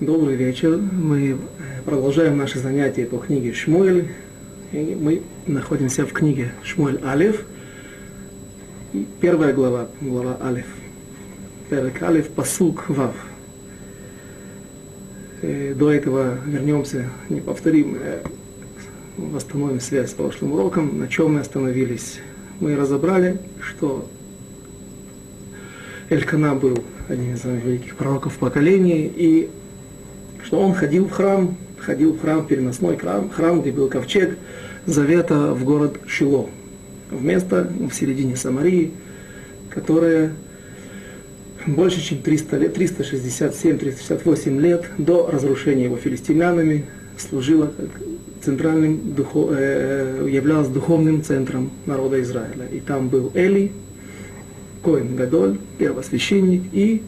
Добрый вечер. Мы э, продолжаем наши занятия по книге Шмуэль. И мы находимся в книге Шмуэль Алиф. Первая глава, глава Алиф. Перек Алиф, посук Вав. И до этого вернемся, не повторим, э, восстановим связь с прошлым уроком, на чем мы остановились. Мы разобрали, что Элькана был одним из великих пророков поколения, и что он ходил в храм, ходил в храм, переносной храм, храм, где был ковчег завета в город Шило, в место в середине Самарии, которое больше, чем 300 лет, 367-368 лет до разрушения его филистимлянами служило как центральным, духов, э, являлось духовным центром народа Израиля. И там был Эли, Коин Гадоль, первосвященник, и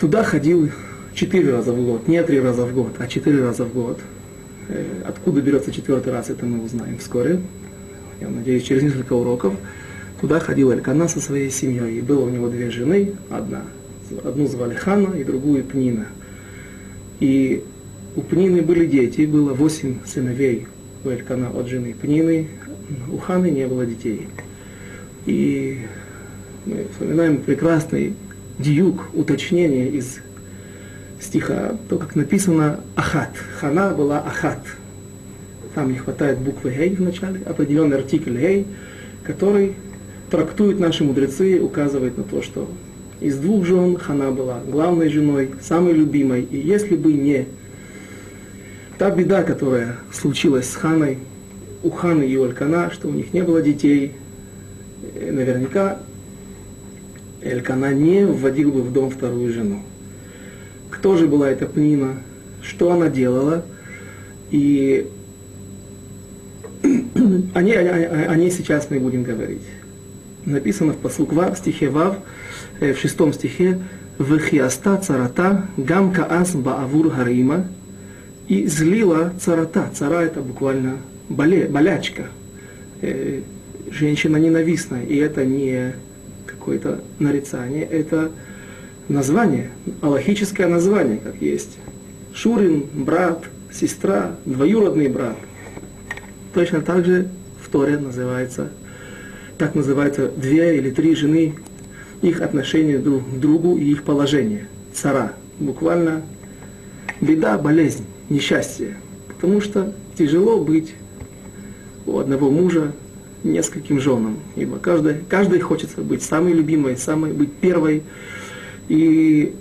Туда ходил четыре раза в год, не три раза в год, а четыре раза в год. Э, откуда берется четвертый раз, это мы узнаем вскоре. Я надеюсь, через несколько уроков. Туда ходил Элькана со своей семьей. И было у него две жены, одна. Одну звали Хана и другую Пнина. И у Пнины были дети, было восемь сыновей у Элькана от жены Пнины. У Ханы не было детей. И мы вспоминаем прекрасный диюк, уточнение из стиха, то, как написано «ахат». Хана была «ахат». Там не хватает буквы «гей» в начале, определенный артикль «гей», который трактуют наши мудрецы, указывает на то, что из двух жен Хана была главной женой, самой любимой. И если бы не та беда, которая случилась с Ханой, у Ханы и Олькана, что у них не было детей, э, наверняка Элькана не вводил бы в дом вторую жену. Кто же была эта Пнина? Что она делала? И о ней, о, о ней сейчас мы будем говорить. Написано в посук Вав, в стихе Вав, э, в шестом стихе, «Вехиаста царата гам каас баавур харима» и злила царата. Цара это буквально боле, болячка, э, женщина ненавистная. И это не какое-то нарицание, это название, аллахическое название, как есть. Шурин, брат, сестра, двоюродный брат. Точно так же в Торе называется, так называются две или три жены, их отношение друг к другу и их положение. Цара. Буквально беда, болезнь, несчастье. Потому что тяжело быть у одного мужа нескольким женам, ибо каждый, каждый хочется быть самой любимой, самой, быть первой. И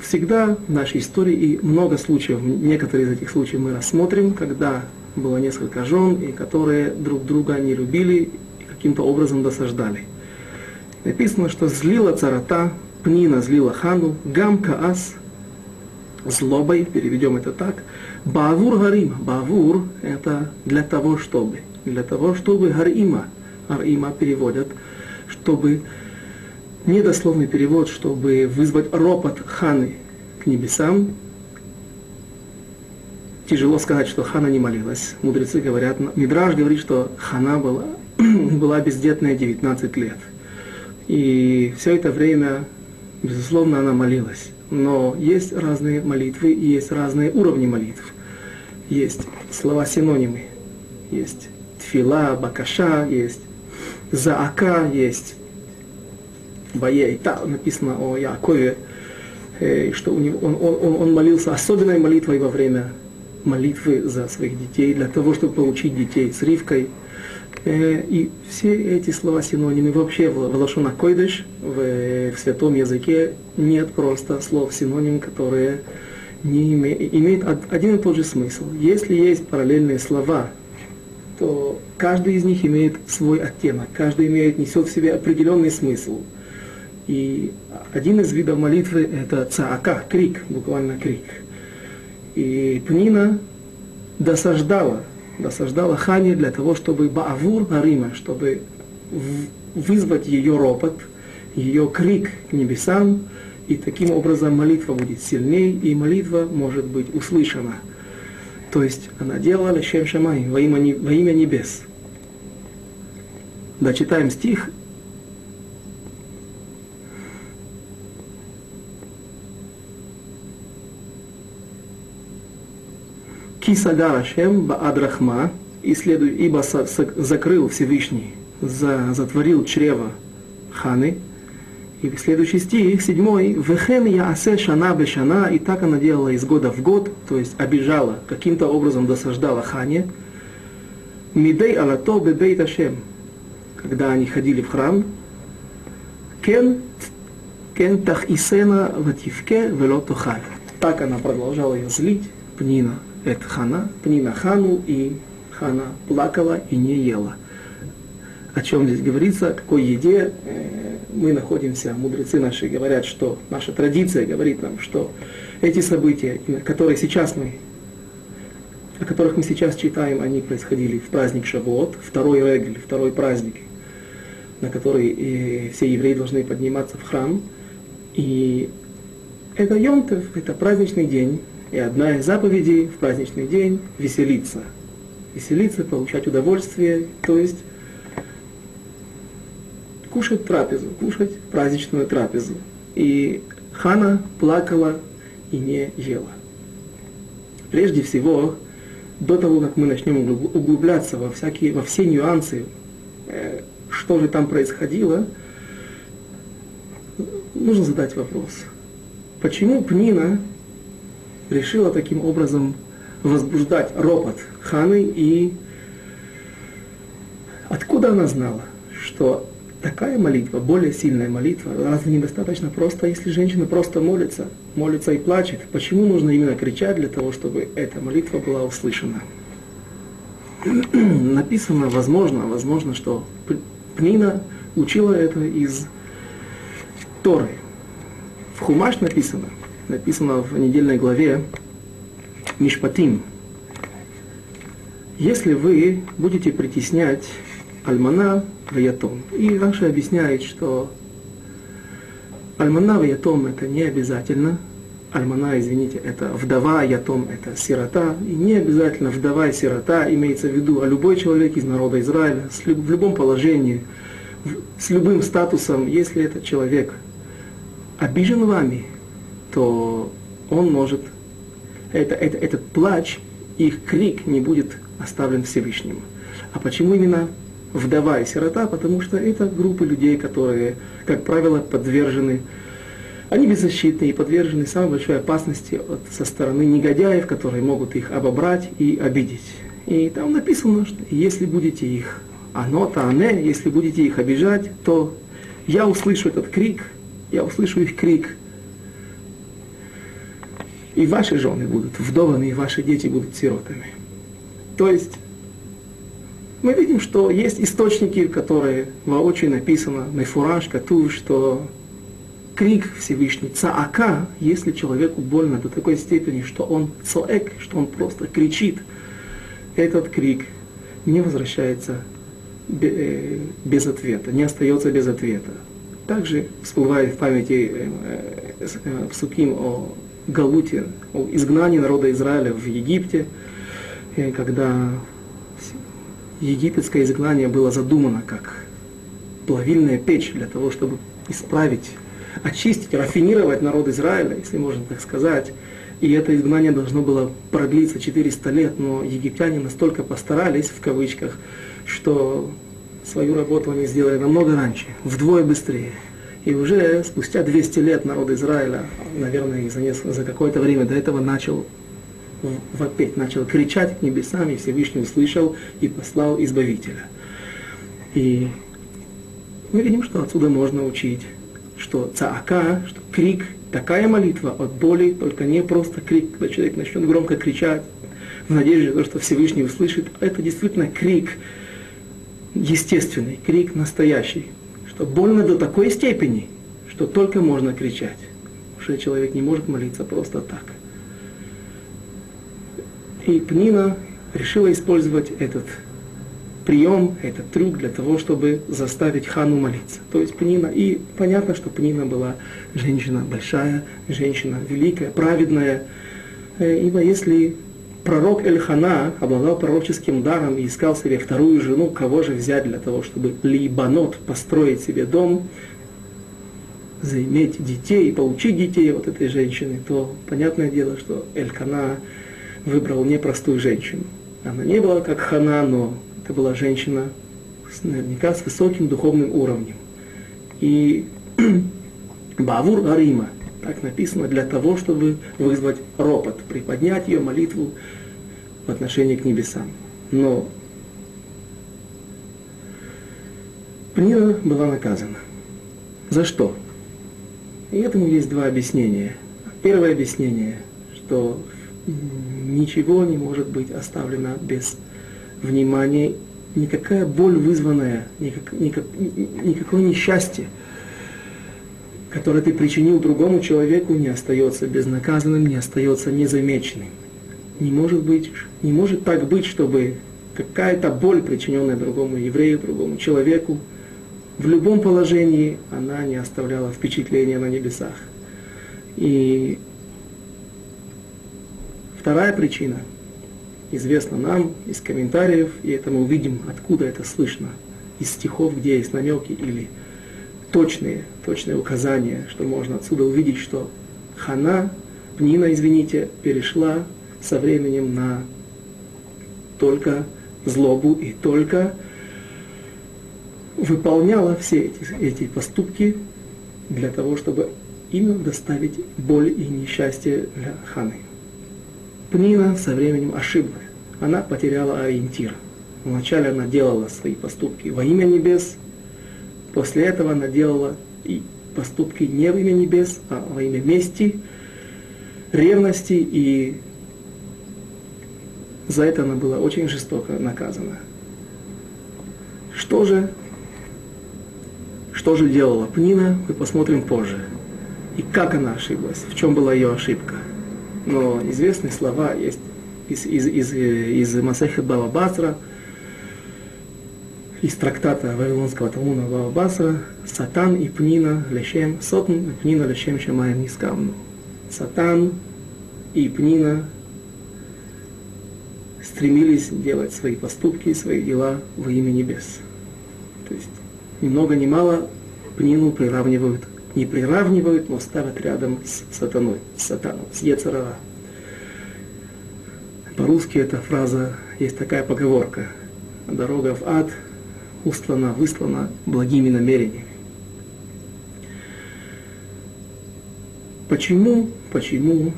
всегда в нашей истории, и много случаев, некоторые из этих случаев мы рассмотрим, когда было несколько жен, и которые друг друга не любили и каким-то образом досаждали. Написано, что злила царата, Пнина злила хану, гам каас, злобой, переведем это так, бавур гарим, бавур это для того, чтобы для того, чтобы Гарима, Гарима переводят, чтобы, недословный перевод, чтобы вызвать ропот Ханы к небесам. Тяжело сказать, что Хана не молилась. Мудрецы говорят, Мидраж говорит, что Хана была, была бездетная 19 лет. И все это время, безусловно, она молилась. Но есть разные молитвы и есть разные уровни молитв. Есть слова-синонимы, есть тфила, бакаша есть, заака есть, Баейта написано о Якове, э, что у него, он, он, он молился особенной молитвой во время молитвы за своих детей, для того, чтобы получить детей с Ривкой. Э, и все эти слова синонимы вообще в, Лашона Койдыш, в, в святом языке, нет просто слов синоним, которые не име, имеют один и тот же смысл. Если есть параллельные слова, то каждый из них имеет свой оттенок, каждый имеет, несет в себе определенный смысл. И один из видов молитвы – это цаака, крик, буквально крик. И Пнина досаждала, досаждала Хане для того, чтобы Баавур Арима, чтобы вызвать ее ропот, ее крик к небесам, и таким образом молитва будет сильнее, и молитва может быть услышана – то есть она делала лешем шамай, во имя, во имя небес. Дочитаем стих. Кисагар Ашем Баадрахма, ибо закрыл Всевышний, за, затворил чрево Ханы, и следующий стих, седьмой, «Вехен я асе шана бешана», и так она делала из года в год, то есть обижала, каким-то образом досаждала Хане. «Мидей алато бебей ташем», когда они ходили в храм, «Кен, кен тах исена вативке вело тохаль». Так она продолжала ее злить, Пнина, это Хана, Пнина Хану, и Хана плакала и не ела. О чем здесь говорится, какой еде, мы находимся, мудрецы наши говорят, что наша традиция говорит нам, что эти события, которые сейчас мы, о которых мы сейчас читаем, они происходили в праздник Шавуот, второй регель, второй праздник, на который все евреи должны подниматься в храм. И это Йонтов, это праздничный день, и одна из заповедей в праздничный день – веселиться. Веселиться, получать удовольствие, то есть кушать трапезу, кушать праздничную трапезу. И Хана плакала и не ела. Прежде всего, до того, как мы начнем углубляться во, всякие, во все нюансы, э, что же там происходило, нужно задать вопрос. Почему Пнина решила таким образом возбуждать ропот Ханы и откуда она знала, что такая молитва, более сильная молитва, разве недостаточно просто, если женщина просто молится, молится и плачет? Почему нужно именно кричать для того, чтобы эта молитва была услышана? Написано, возможно, возможно, что Пнина учила это из Торы. В Хумаш написано, написано в недельной главе Мишпатим. Если вы будете притеснять Альмана Ваятом. И Раша объясняет, что Альмана Ваятом это не обязательно. Альмана, извините, это вдова, ятом это сирота. И не обязательно вдова и сирота имеется в виду, а любой человек из народа Израиля, в любом положении, с любым статусом, если этот человек обижен вами, то он может, это, это, этот плач, их крик не будет оставлен Всевышним. А почему именно вдова и сирота, потому что это группы людей, которые, как правило, подвержены, они беззащитны и подвержены самой большой опасности от, со стороны негодяев, которые могут их обобрать и обидеть. И там написано, что если будете их анота, ане, если будете их обижать, то я услышу этот крик, я услышу их крик, и ваши жены будут вдованы, и ваши дети будут сиротами. То есть мы видим, что есть источники, которые воочию написано, Мефураж, Катув, что крик Всевышний, цаака, если человеку больно до такой степени, что он цоэк, что он просто кричит, этот крик не возвращается э, без ответа, не остается без ответа. Также всплывает в памяти э, э, Псуким о Галуте, о изгнании народа Израиля в Египте, когда египетское изгнание было задумано как плавильная печь для того, чтобы исправить, очистить, рафинировать народ Израиля, если можно так сказать. И это изгнание должно было продлиться 400 лет, но египтяне настолько постарались, в кавычках, что свою работу они сделали намного раньше, вдвое быстрее. И уже спустя 200 лет народ Израиля, наверное, за, за какое-то время до этого начал вопеть, начал кричать к небесам, и Всевышний услышал и послал Избавителя. И мы видим, что отсюда можно учить, что цаака, что крик, такая молитва от боли, только не просто крик, когда человек начнет громко кричать, в надежде, что Всевышний услышит, это действительно крик естественный, крик настоящий, что больно до такой степени, что только можно кричать, что человек не может молиться просто так. И Пнина решила использовать этот прием, этот трюк для того, чтобы заставить хану молиться. То есть Пнина, и понятно, что Пнина была женщина большая, женщина великая, праведная, э, ибо если пророк Эльхана обладал пророческим даром и искал себе вторую жену, кого же взять для того, чтобы Либанот построить себе дом, заиметь детей, получить детей от этой женщины, то понятное дело, что Элькана выбрал непростую женщину. Она не была как Хана, но это была женщина с, наверняка с высоким духовным уровнем. И Бавур Арима, так написано, для того, чтобы вызвать ропот, приподнять ее молитву в отношении к небесам. Но Пнина была наказана. За что? И этому есть два объяснения. Первое объяснение, что ничего не может быть оставлено без внимания, никакая боль вызванная, никак, никак, никакое несчастье, которое ты причинил другому человеку, не остается безнаказанным, не остается незамеченным. Не может быть, не может так быть, чтобы какая-то боль, причиненная другому еврею, другому человеку, в любом положении она не оставляла впечатления на небесах. И вторая причина известна нам из комментариев, и это мы увидим, откуда это слышно, из стихов, где есть намеки или точные, точные указания, что можно отсюда увидеть, что Хана, Пнина, извините, перешла со временем на только злобу и только выполняла все эти, эти поступки для того, чтобы именно доставить боль и несчастье для Ханы. Пнина со временем ошиблась. Она потеряла ориентир. Вначале она делала свои поступки во имя небес, после этого она делала и поступки не во имя небес, а во имя мести, ревности, и за это она была очень жестоко наказана. Что же что же делала Пнина, мы посмотрим позже. И как она ошиблась, в чем была ее ошибка. Но известные слова есть из, из, из, из Масахи Бава Басра, из трактата Вавилонского Талмуна Бава Басра, Сатан и Пнина Лешем, Сотн и Пнина Лешем Шамаем Нискавну. Сатан и Пнина стремились делать свои поступки, свои дела во имя небес. То есть ни много ни мало Пнину приравнивают, не приравнивают, но ставят рядом с сатаной, с сатаном, с Ецарара. По-русски эта фраза, есть такая поговорка. Дорога в ад устлана, выслана благими намерениями. Почему, почему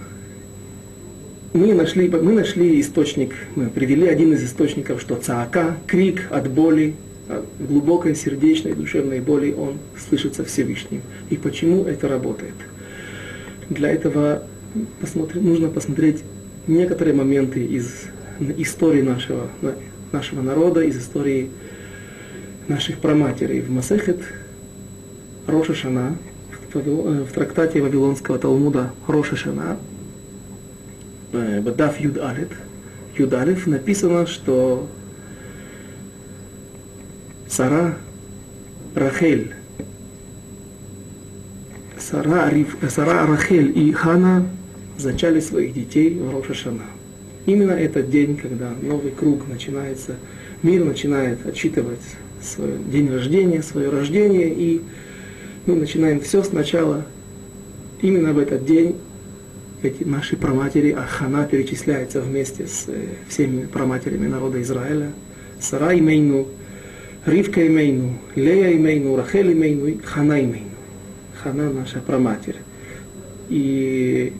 мы нашли, мы нашли источник, мы привели один из источников, что цаака, крик от боли, глубокой сердечной душевной боли он слышится Всевышним. И почему это работает? Для этого посмотри, нужно посмотреть некоторые моменты из истории нашего, нашего народа, из истории наших праматерей. В Масехет Роша Шана, в трактате Вавилонского Талмуда Роша Шана, э, Бадав Юд Алет, Юд написано, что Сара Рахель, Сара, Риф, Сара Рахель и Хана зачали своих детей в Рошашана. Именно этот день, когда новый круг начинается, мир начинает отчитывать свой день рождения, свое рождение, и мы начинаем все сначала. Именно в этот день эти наши праматери, а Хана перечисляется вместе с э, всеми праматерями народа Израиля. Сара имейну, Ривка имейну, Лея имейну, Рахель имейну и Хана имейну. Хана наша праматерь. И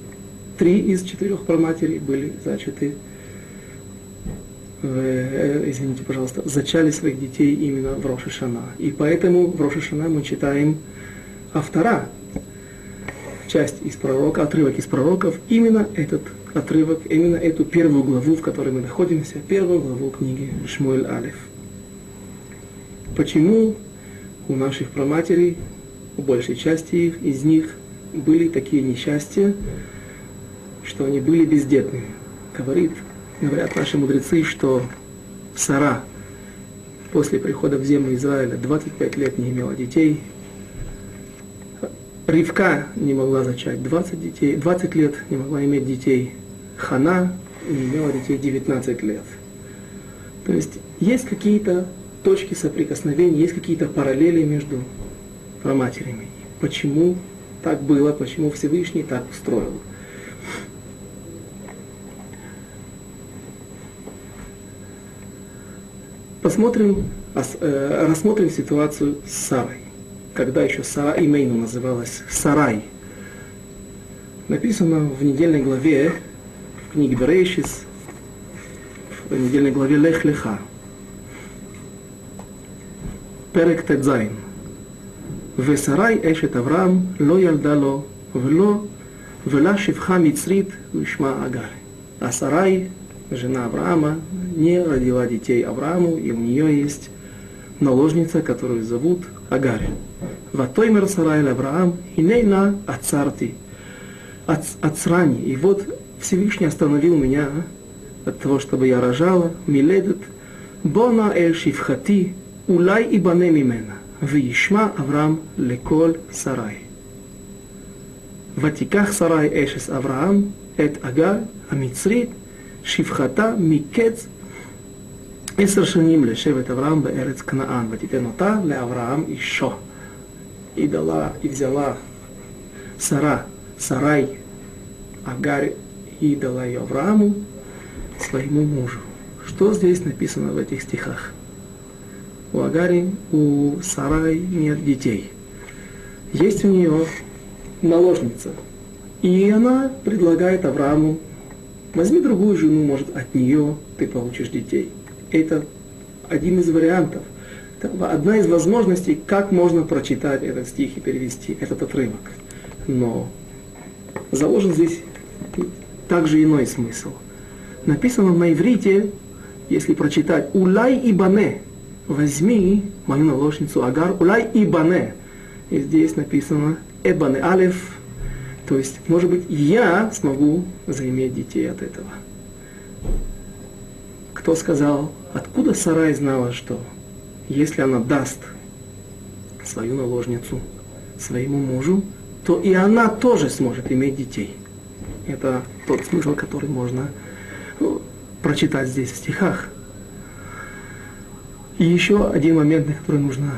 три из четырех праматерей были зачаты, э, извините, пожалуйста, зачали своих детей именно в Рошашана. И поэтому в Рошашана мы читаем автора, часть из пророка, отрывок из пророков, именно этот отрывок, именно эту первую главу, в которой мы находимся, первую главу книги Шмуэль Алиф. Почему у наших проматерей, у большей части из них, были такие несчастья, что они были бездетными. Говорит, говорят наши мудрецы, что Сара после прихода в землю Израиля 25 лет не имела детей. Ривка не могла зачать 20, детей, 20 лет, не могла иметь детей. Хана не имела детей 19 лет. То есть есть какие-то точки соприкосновения, есть какие-то параллели между проматерями. Почему так было, почему Всевышний так устроил. Посмотрим, э, рассмотрим ситуацию с Сарой. Когда еще Сара Имейну называлась Сарай. Написано в недельной главе, в книге Берейшис, в недельной главе Лех Леха, Перек Тедзайн. ושרי אשת אברהם לא ילדה לו ולא ולה שפחה מצרית ושמה אגר. А Сарай, жена Авраама, не родила детей Аврааму, и у нее есть наложница, которую зовут Агарь. Ватоймер Сарай Авраам, инейна ацарти, ацрани. И вот Всевышний остановил меня от того, чтобы я рожала, миледет, бона эль шифхати, улай и бане мимена. וישמע אברהם לכל שרי. ותיקח שרי אשס אברהם את אגר המצרית, שפחתה מקץ עשר שנים לשבט אברהם בארץ כנען, ותיתן אותה לאברהם אישו. И дала, и взяла Сара, Сарай, Агарь, и дала ее Аврааму, своему мужу. Что здесь написано в этих стихах? У Агари, у Сарай нет детей. Есть у нее наложница. И она предлагает Аврааму, возьми другую жену, может, от нее ты получишь детей. Это один из вариантов. Одна из возможностей, как можно прочитать этот стих и перевести этот отрывок. Но заложен здесь также иной смысл. Написано на иврите, если прочитать «Улай и бане», возьми мою наложницу Агар, улай и бане. И здесь написано эбане алев, то есть, может быть, я смогу заиметь детей от этого. Кто сказал, откуда Сарай знала, что если она даст свою наложницу своему мужу, то и она тоже сможет иметь детей. Это тот смысл, который можно ну, прочитать здесь в стихах. И еще один момент, на который нужно,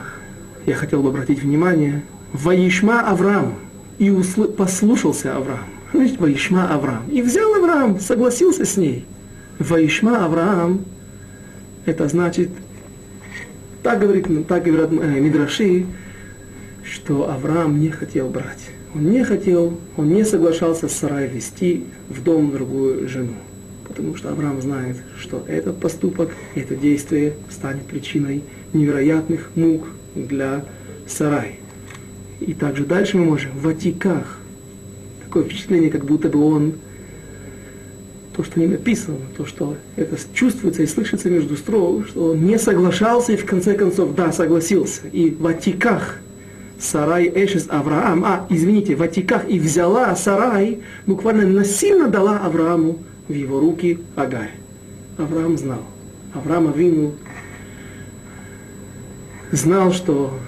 я хотел бы обратить внимание. Ваишма Авраам. И усл... послушался Авраам. Значит, Ваишма Авраам. И взял Авраам, согласился с ней. Ваишма Авраам, это значит, так, говорит, так говорят э, Мидраши, что Авраам не хотел брать. Он не хотел, он не соглашался с Сарай вести в дом другую жену потому что Авраам знает, что этот поступок, это действие станет причиной невероятных мук для Сарай. И также дальше мы можем в Атиках. Такое впечатление, как будто бы он, то, что не написано, то, что это чувствуется и слышится между строк, что он не соглашался и в конце концов, да, согласился. И в Атиках Сарай Эшес Авраам, а, извините, в Атиках и взяла Сарай, буквально насильно дала Аврааму в его руки Агарь. Авраам знал. Авраам Авину знал, что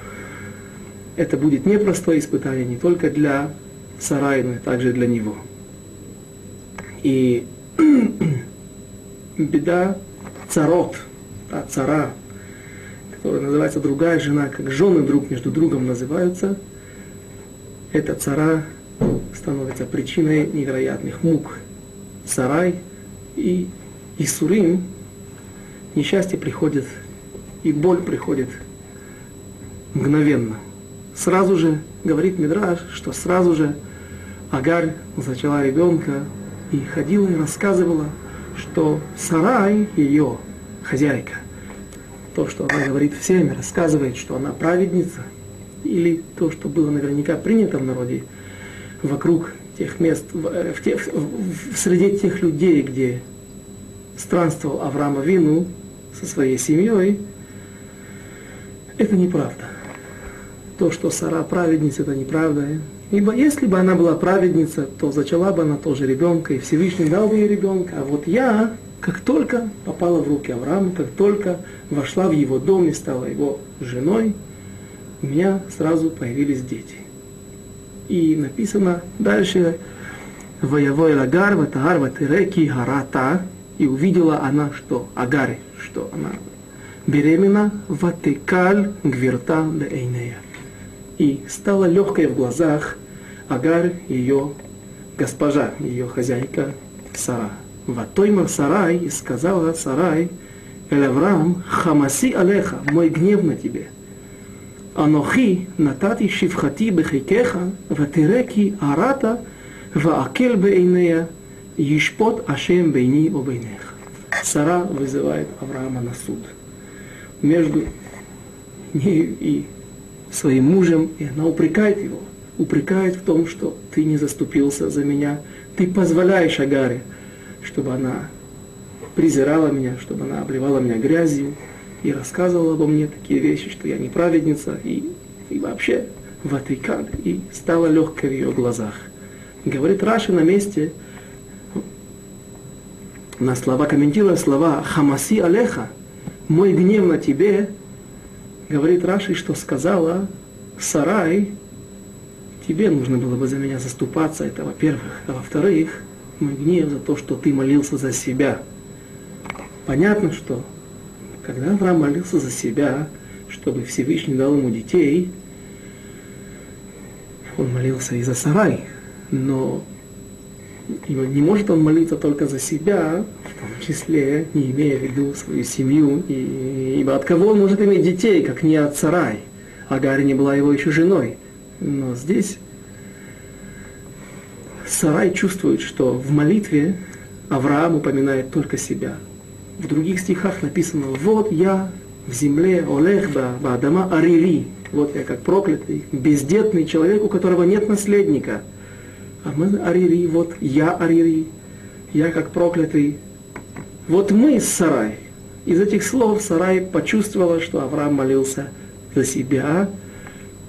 это будет непростое испытание не только для Сарая, но и также для него. И беда царот, та цара, которая называется другая жена, как жены друг между другом называются, эта цара становится причиной невероятных мук Сарай и Исурим, несчастье приходит, и боль приходит мгновенно. Сразу же, говорит Мидраш, что сразу же Агарь зачала ребенка и ходила и рассказывала, что Сарай, ее хозяйка, то, что она говорит всем, рассказывает, что она праведница, или то, что было наверняка принято в народе вокруг тех мест, в, э, тех, в, среди тех людей, где странствовал Авраам Вину со своей семьей, это неправда. То, что Сара праведница, это неправда. Ибо если бы она была праведница, то зачала бы она тоже ребенка, и Всевышний дал бы ей ребенка. А вот я, как только попала в руки Авраама, как только вошла в его дом и стала его женой, у меня сразу появились дети. И написано дальше, Воевой Лагар, Ватагар, Ватиреки, Гарата, и увидела она, что Агари, что она беременна, Ватекаль, Гверта, Лейнея. И стала легкой в глазах Агар, ее госпожа, ее хозяйка Сара. Ватоймар Сарай, и сказала Сарай, Эль Авраам, хамаси алеха, мой гнев на тебе. Анохи натати шивхати бехикеха, ватиреки арата, ваакел бейнея, ешпот ашем бейни обейнеха. Сара вызывает Авраама на суд. Между нею и своим мужем, и она упрекает его, упрекает в том, что ты не заступился за меня, ты позволяешь Агаре, чтобы она презирала меня, чтобы она обливала меня грязью и рассказывала обо мне такие вещи, что я не праведница и, и вообще ватикан, и стала легкой в ее глазах. Говорит Раши на месте, на слова, комментируя слова «Хамаси Алеха», «Мой гнев на тебе», говорит Раши, что сказала Сарай, тебе нужно было бы за меня заступаться, это во-первых. А во-вторых, мой гнев за то, что ты молился за себя – Понятно, что когда Авраам молился за себя, чтобы Всевышний дал ему детей, он молился и за Сарай, но не может он молиться только за себя, в том числе, не имея в виду свою семью, и, ибо от кого он может иметь детей, как не от Сарай? Агарь не была его еще женой. Но здесь Сарай чувствует, что в молитве Авраам упоминает только себя в других стихах написано, вот я в земле Олег Баадама Арири, вот я как проклятый, бездетный человек, у которого нет наследника. А мы Арири, вот я Арири, я как проклятый. Вот мы Сарай. Из этих слов Сарай почувствовала, что Авраам молился за себя,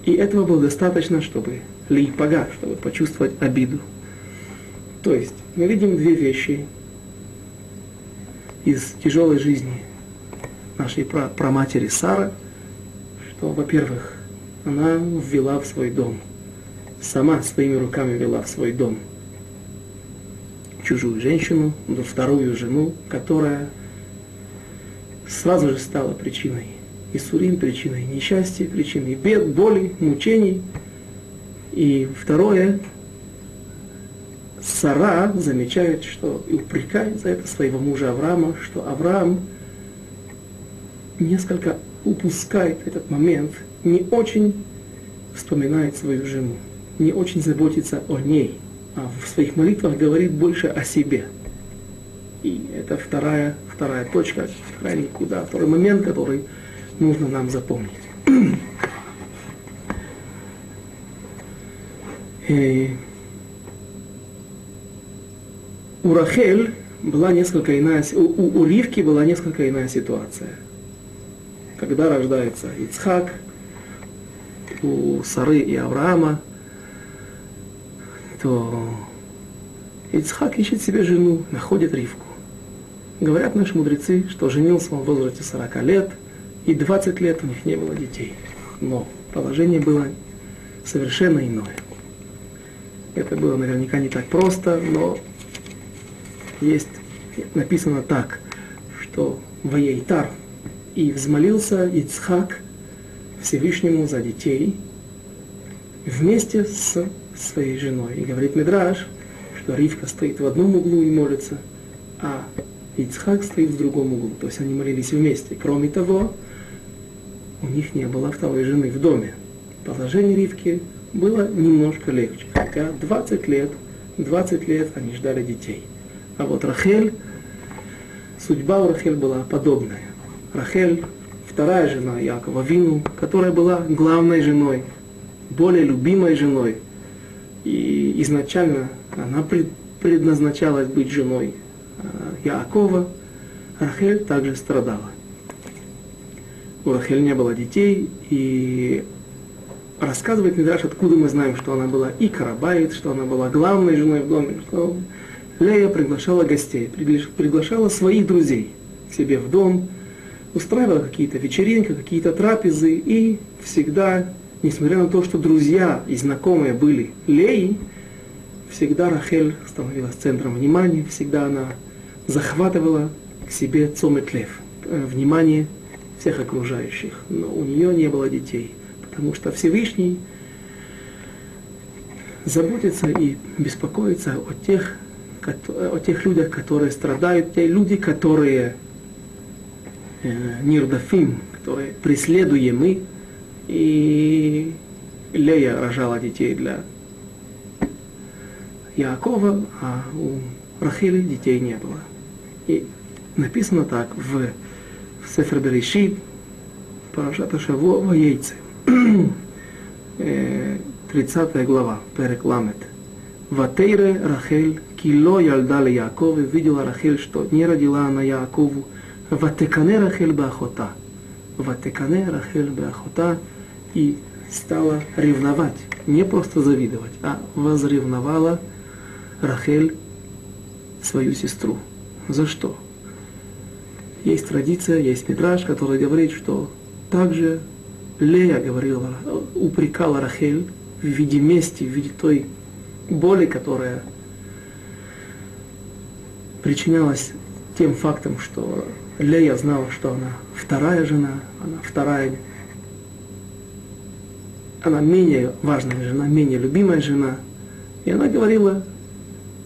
и этого было достаточно, чтобы лейпага, чтобы почувствовать обиду. То есть мы видим две вещи из тяжелой жизни нашей праматери Сары, что, во-первых, она ввела в свой дом, сама своими руками ввела в свой дом чужую женщину, вторую жену, которая сразу же стала причиной и сурим причиной несчастья, причиной бед, боли, мучений. И второе, Сара замечает, что и упрекает за это своего мужа Авраама, что Авраам несколько упускает этот момент, не очень вспоминает свою жену, не очень заботится о ней, а в своих молитвах говорит больше о себе. И это вторая, вторая точка, вторая никуда, второй момент, который нужно нам запомнить. И у Рахель была несколько иная, у, у, Ривки была несколько иная ситуация. Когда рождается Ицхак, у Сары и Авраама, то Ицхак ищет себе жену, находит Ривку. Говорят наши мудрецы, что женился он в возрасте 40 лет, и 20 лет у них не было детей. Но положение было совершенно иное. Это было наверняка не так просто, но есть написано так, что Ваейтар и взмолился Ицхак Всевышнему за детей вместе с своей женой. И говорит Медраж, что Ривка стоит в одном углу и молится, а Ицхак стоит в другом углу. То есть они молились вместе. Кроме того, у них не было второй жены в доме. Положение Ривки было немножко легче. Хотя 20 лет, 20 лет они ждали детей. А вот Рахель, судьба у Рахель была подобная. Рахель, вторая жена Якова Вину, которая была главной женой, более любимой женой. И изначально она предназначалась быть женой а, Якова. Рахель также страдала. У Рахель не было детей, и рассказывает Мидраш, откуда мы знаем, что она была и карабайт, что она была главной женой в доме, что Лея приглашала гостей, приглашала своих друзей к себе в дом, устраивала какие-то вечеринки, какие-то трапезы, и всегда, несмотря на то, что друзья и знакомые были Леи, всегда Рахель становилась центром внимания, всегда она захватывала к себе цометлев, э, внимание всех окружающих. Но у нее не было детей, потому что Всевышний заботится и беспокоится о тех о тех людях, которые страдают, те люди, которые э, Нирдафим, которые преследуемы, и Лея рожала детей для Якова, а у Рахили детей не было. И написано так в, в Сефер Берешит, Парашата Шаво, в яйце. 30 глава, Перек Ламет. Ватейре Рахель, кило ли Яков, видела Рахель, что не родила она Якову. Ватекане Рахель Бахота. Ватекане Рахель Бахота. И стала ревновать, не просто завидовать, а возревновала Рахель свою сестру. За что? Есть традиция, есть мидраж, который говорит, что также Лея говорила, упрекала Рахель в виде мести, в виде той боли, которая причинялась тем фактом, что Лея знала, что она вторая жена, она вторая, она менее важная жена, менее любимая жена. И она говорила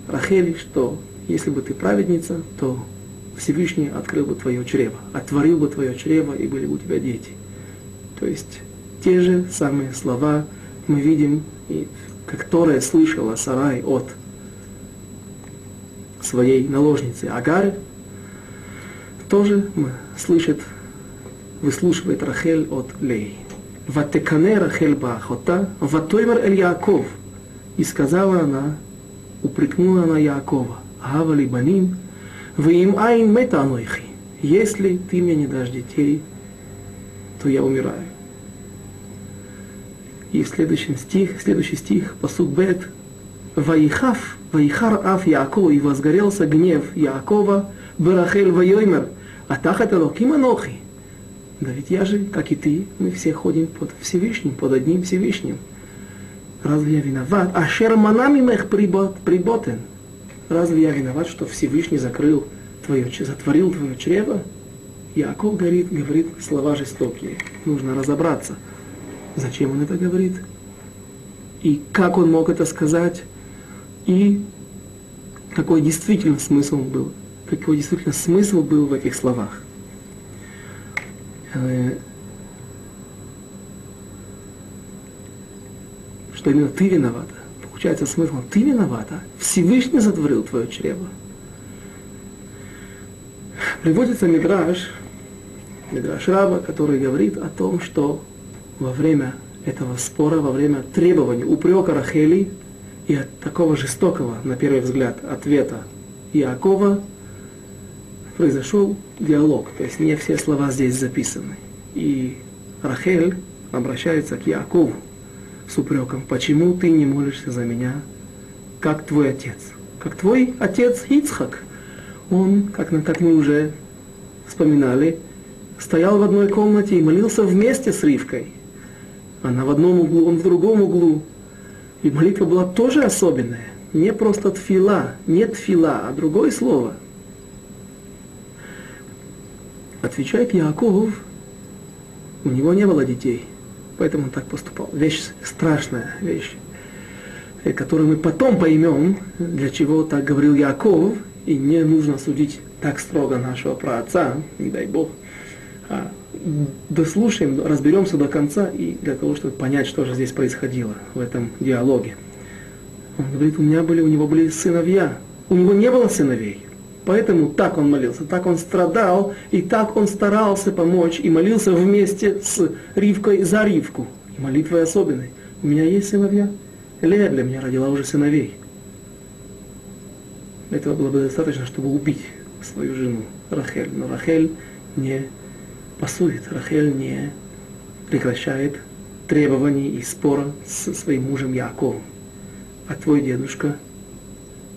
Рахели, что если бы ты праведница, то Всевышний открыл бы твое чрево, отворил бы твое чрево, и были бы у тебя дети. То есть те же самые слова мы видим, и, которые слышала Сарай от своей наложницы Агары, тоже слышит, выслушивает Рахель от Лей. Ватекане Рахель Бахота, Ватоймар Эль Яков. И сказала она, упрекнула она Якова, Гавали Баним, вы им айн мета анойхи. Если ты мне не дашь детей, то я умираю. И следующий стих, следующий стих, посуд бет, Ваихав, Ваихар Аф Яакова, и возгорелся гнев Яакова, Барахель Вайоймер, Атахат Элоким Анохи. Да ведь я же, как и ты, мы все ходим под Всевышним, под одним Всевышним. Разве я виноват? А шерманами мех приботен. Разве я виноват, что Всевышний закрыл твое, затворил твое чрево? Яков говорит, говорит слова жестокие. Нужно разобраться, зачем он это говорит, и как он мог это сказать, и какой действительно смысл был, какой действительно смысл был в этих словах. Э, что именно ты виновата. Получается смысл, ты виновата. Всевышний затворил твое чрево. Приводится Мидраш, Мидраш Раба, который говорит о том, что во время этого спора, во время требования, упрека Рахели и от такого жестокого, на первый взгляд, ответа Иакова, произошел диалог, то есть не все слова здесь записаны. И Рахель обращается к Якову с упреком, почему ты не молишься за меня, как твой отец? Как твой отец Ицхак. Он, как, как мы уже вспоминали, стоял в одной комнате и молился вместе с Ривкой. Она в одном углу, он в другом углу. И молитва была тоже особенная. Не просто тфила, не тфила, а другое слово – Отвечает Яков, у него не было детей, поэтому он так поступал. Вещь страшная, вещь, э, которую мы потом поймем, для чего так говорил Яков, и не нужно судить так строго нашего праотца, не дай Бог. А дослушаем, разберемся до конца, и для того, чтобы понять, что же здесь происходило в этом диалоге. Он говорит, у меня были, у него были сыновья, у него не было сыновей. Поэтому так он молился, так он страдал, и так он старался помочь, и молился вместе с Ривкой за Ривку. И молитвой особенной. У меня есть сыновья? Лея для меня родила уже сыновей. Этого было бы достаточно, чтобы убить свою жену Рахель. Но Рахель не пасует, Рахель не прекращает требований и спора с своим мужем Яковом. А твой дедушка,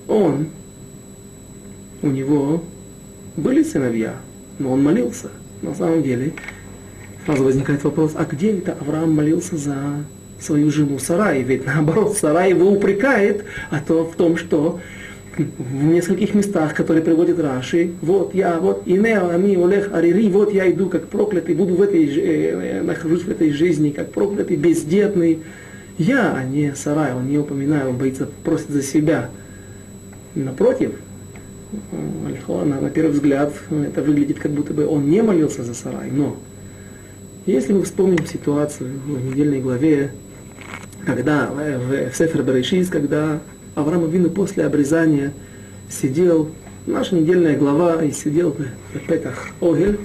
он у него были сыновья, но он молился. На самом деле, сразу возникает вопрос, а где это Авраам молился за свою жену Сарай? Ведь наоборот, Сарай его упрекает, а то в том, что в нескольких местах, которые приводит Раши, вот я, вот инео, ами, олех, арири, вот я иду как проклятый, буду в этой, э, нахожусь в этой жизни как проклятый, бездетный. Я, а не Сарай, он не упоминает, он боится, просит за себя. Напротив, э, на, на первый взгляд это выглядит, как будто бы он не молился за сарай. Но если мы вспомним ситуацию в недельной главе, когда в, в Сефер Берешис, когда Авраам Вину после обрезания сидел, наша недельная глава, и сидел в Петах Огель,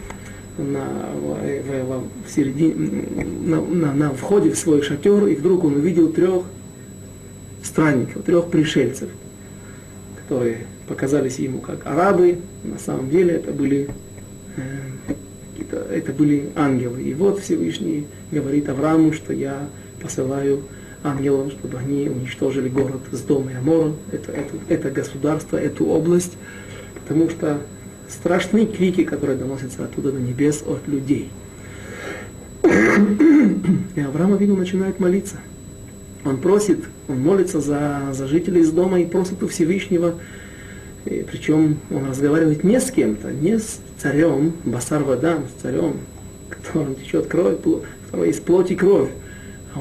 на, в, в, в середине, на, на, на входе в свой шатер, и вдруг он увидел трех странников, трех пришельцев, которые показались ему как арабы, на самом деле это были, э, это были ангелы. И вот Всевышний говорит Аврааму, что я посылаю ангелов, чтобы они уничтожили город с и Амора, это, это, это государство, эту область, потому что страшные крики, которые доносятся оттуда на небес от людей. И Авраам Авину начинает молиться. Он просит, он молится за, за жителей из дома и просит у Всевышнего, и причем он разговаривает не с кем-то, не с царем, Басар Вадам, с царем, которым течет кровь, у которого есть плоть и кровь.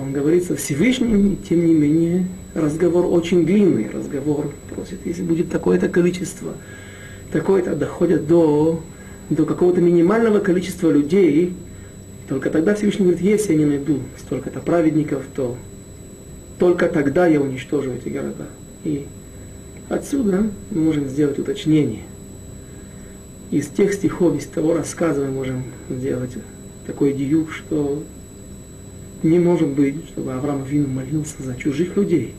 Он говорит со Всевышним, и тем не менее разговор очень длинный, разговор просит, если будет такое-то количество такое-то доходят до, до какого-то минимального количества людей, только тогда Всевышний говорит, если я не найду столько-то праведников, то только тогда я уничтожу эти города. И отсюда мы можем сделать уточнение. Из тех стихов, из того рассказа мы можем сделать такой диюк, что не может быть, чтобы Авраам Вину молился за чужих людей,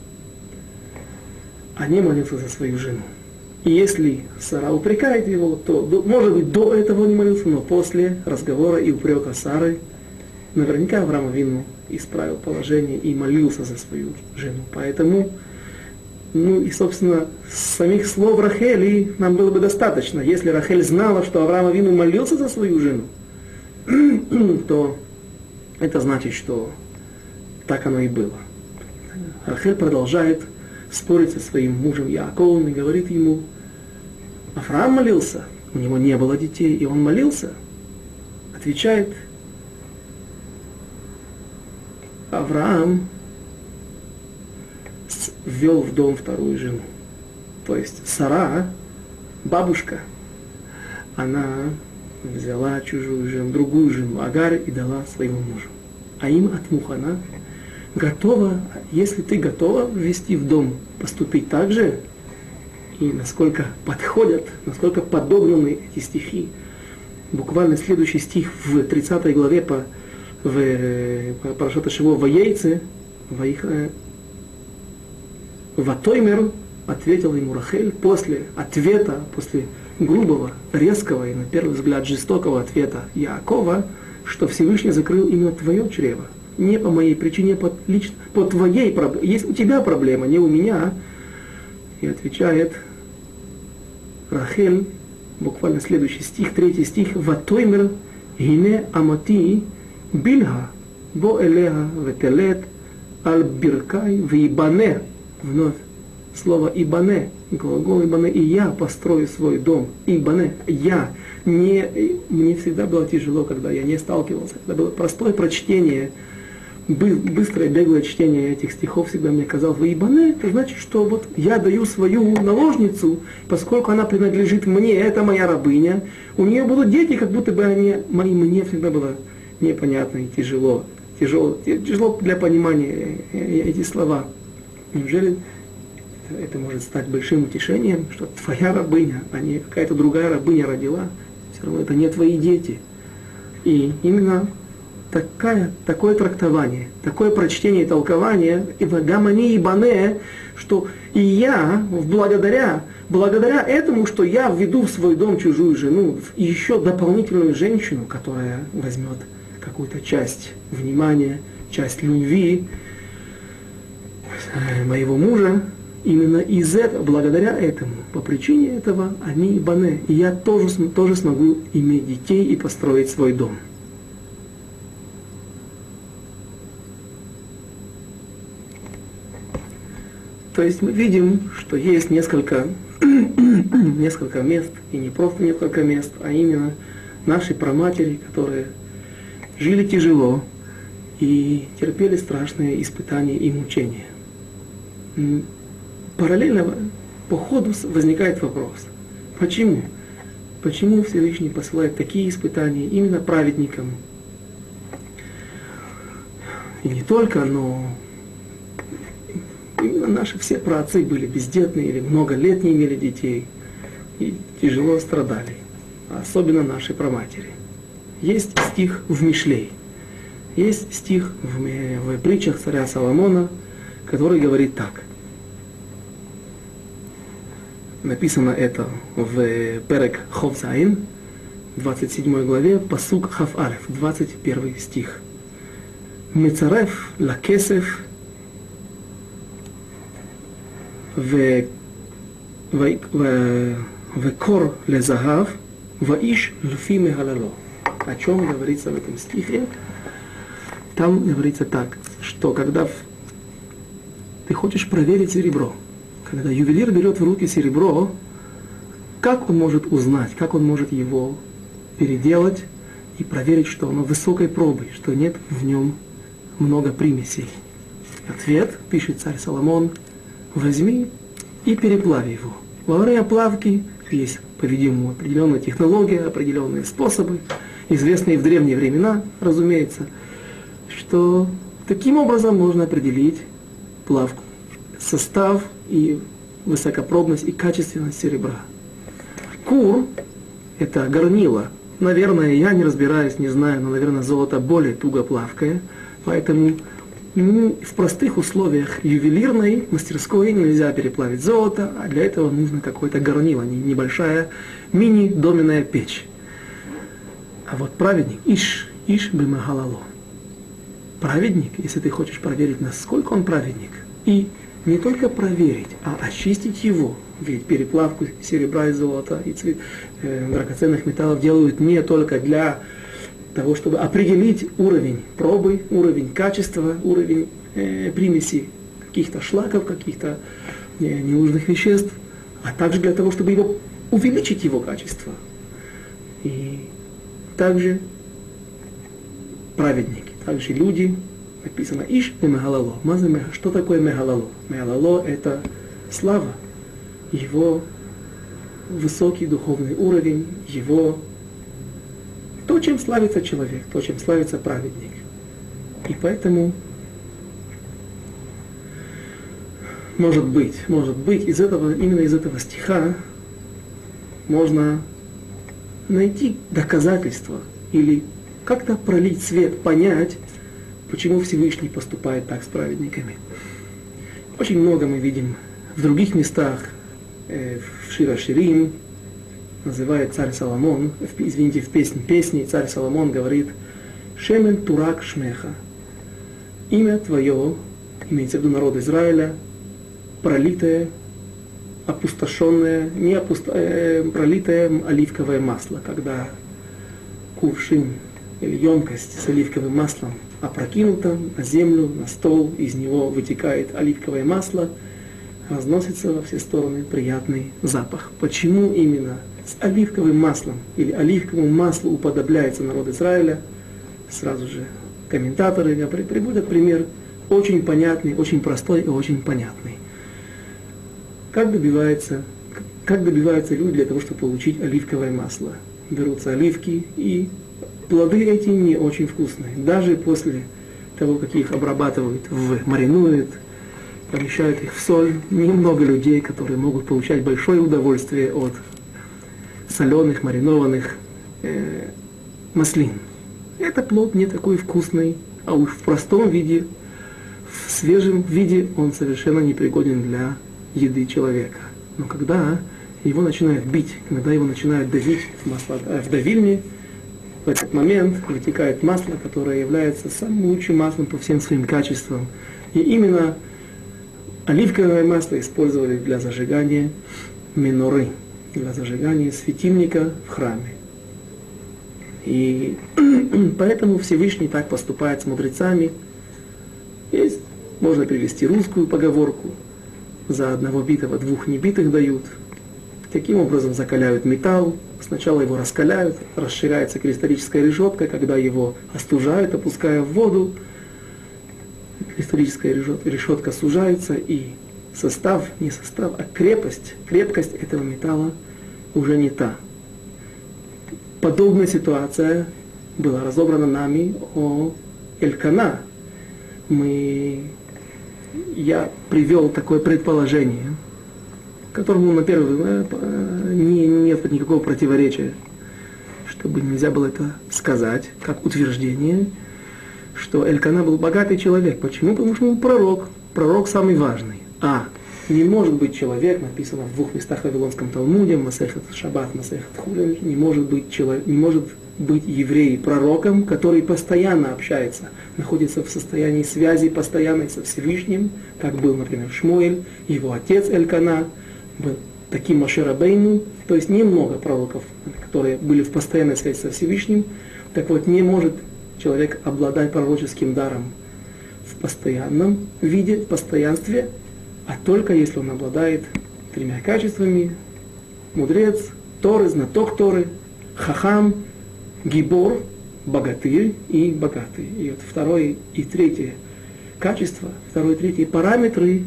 а не молился за свою жену. И если Сара упрекает его, то, может быть, до этого не молился, но после разговора и упрека Сары, наверняка Авраам Вину исправил положение и молился за свою жену. Поэтому, ну и, собственно, самих слов Рахели нам было бы достаточно. Если Рахель знала, что Авраам Вину молился за свою жену, то это значит, что так оно и было. Рахель продолжает спорит со своим мужем Яковом и говорит ему, Авраам молился, у него не было детей, и он молился. Отвечает, Авраам ввел в дом вторую жену. То есть Сара, бабушка, она взяла чужую жену, другую жену, Агар, и дала своему мужу. А им от Мухана готова, если ты готова ввести в дом, поступить так же, и насколько подходят, насколько подобны эти стихи. Буквально следующий стих в 30 главе по, в Парашата Шиво в яйце, в Ватоймер ответил ему Рахель после ответа, после грубого, резкого и на первый взгляд жестокого ответа Якова, что Всевышний закрыл именно твое чрево не по моей причине, по, лично, по твоей проблеме. Есть у тебя проблема, не у меня. И отвечает Рахель, буквально следующий стих, третий стих, «Ватоймер гине амати бильга, бо элега ветелет аль биркай вибане». Вновь слово «ибане», глагол «ибане», и я построю свой дом, «ибане», я. Не, мне всегда было тяжело, когда я не сталкивался, это было простое прочтение – быстрое беглое чтение этих стихов всегда мне казалось, «Ваибане» это значит, что вот я даю свою наложницу, поскольку она принадлежит мне, это моя рабыня, у нее будут дети, как будто бы они мои, мне всегда было непонятно и тяжело, тяжело, тяжело для понимания эти слова. Неужели это может стать большим утешением, что твоя рабыня, а не какая-то другая рабыня родила, все равно это не твои дети. И именно такая, такое трактование, такое прочтение и толкование, и гамани и бане, что и я, благодаря, благодаря этому, что я введу в свой дом чужую жену, и еще дополнительную женщину, которая возьмет какую-то часть внимания, часть любви э, моего мужа, именно из этого, благодаря этому, по причине этого, они и бане, и я тоже, тоже смогу иметь детей и построить свой дом. То есть мы видим, что есть несколько, несколько мест, и не просто несколько мест, а именно наши праматери, которые жили тяжело и терпели страшные испытания и мучения. Параллельно по ходу возникает вопрос, Почему? Почему Всевышний посылает такие испытания именно праведникам? И не только, но именно наши все праотцы были бездетные или много лет не имели детей и тяжело страдали, особенно наши праматери. Есть стих в Мишлей, есть стих в, в притчах царя Соломона, который говорит так Написано это в Перек Ховзайн, 27 главе, посук Хав Алеф, 21 стих. Мецарев лакесев וקור לזהב, ואיש לפי מהללו. О чем говорится в этом стихе? Там говорится так, что когда ты хочешь проверить серебро, когда ювелир берет в руки серебро, как он может узнать, как он может его переделать и проверить, что оно высокой пробы, что нет в нем много примесей. Ответ, пишет царь Соломон, возьми и переплави его. Во время плавки есть, по-видимому, определенная технология, определенные способы, известные в древние времена, разумеется, что таким образом можно определить плавку, состав и высокопробность и качественность серебра. Кур – это горнило. Наверное, я не разбираюсь, не знаю, но, наверное, золото более туго плавкое, поэтому в простых условиях ювелирной мастерской нельзя переплавить золото, а для этого нужно какое-то горнило, небольшая мини-доменная печь. А вот праведник, иш, иш бимахалало. Праведник, если ты хочешь проверить, насколько он праведник, и не только проверить, а очистить его, ведь переплавку серебра и золота и цвет, э, драгоценных металлов делают не только для того, чтобы определить уровень пробы, уровень качества, уровень э, примеси каких-то шлаков, каких-то э, ненужных веществ, а также для того, чтобы его, увеличить его качество. И также праведники, также люди, написано Иш и Мегалало. Что такое Мегалало? Мегалало – это слава, его высокий духовный уровень, его то, чем славится человек, то, чем славится праведник. И поэтому, может быть, может быть, из этого, именно из этого стиха можно найти доказательства или как-то пролить свет, понять, почему Всевышний поступает так с праведниками. Очень много мы видим в других местах, э, в Шира Ширим, называет царь Соломон, извините, в песне, песне царь Соломон говорит «Шемен Турак Шмеха» имя твое, имеется в виду народ Израиля, пролитое, опустошенное, не опусто, э, пролитое оливковое масло, когда кувшин или емкость с оливковым маслом опрокинута на землю, на стол, из него вытекает оливковое масло, разносится во все стороны приятный запах. Почему именно с оливковым маслом или оливковому маслу уподобляется народ Израиля, сразу же комментаторы приводят пример очень понятный, очень простой и очень понятный. Как добивается, как добиваются люди для того, чтобы получить оливковое масло? Берутся оливки, и плоды эти не очень вкусные. Даже после того, как их обрабатывают, в, маринуют, помещают их в соль, немного людей, которые могут получать большое удовольствие от соленых, маринованных э, маслин. Это плод не такой вкусный, а уж в простом виде, в свежем виде он совершенно непригоден для еды человека. Но когда его начинают бить, когда его начинают давить в, масло, э, в давильне, в этот момент вытекает масло, которое является самым лучшим маслом по всем своим качествам. И именно оливковое масло использовали для зажигания миноры для зажигания светильника в храме. И поэтому Всевышний так поступает с мудрецами. Есть, можно привести русскую поговорку, за одного битого двух небитых дают. Таким образом закаляют металл, сначала его раскаляют, расширяется кристаллическая решетка, когда его остужают, опуская в воду, кристаллическая решетка сужается и состав, не состав, а крепость, крепкость этого металла уже не та. Подобная ситуация была разобрана нами о Элькана. Мы, я привел такое предположение, которому, на первый э, не, нет никакого противоречия, чтобы нельзя было это сказать, как утверждение, что Элькана был богатый человек. Почему? Потому что он пророк. Пророк самый важный. А. Не может быть человек, написано в двух местах в Вавилонском Талмуде, Масехат Шаббат, Масехат Хулин, не может быть человек, не может быть еврей пророком, который постоянно общается, находится в состоянии связи постоянной со Всевышним, как был, например, Шмуэль, его отец Элькана, таким Маширабейну, то есть немного пророков, которые были в постоянной связи со Всевышним, так вот не может человек обладать пророческим даром в постоянном виде, в постоянстве, а только если он обладает тремя качествами, мудрец, Торы, знаток Торы, хахам, гибор, богатырь и богатый. И вот второе и третье качество, второе и третье параметры,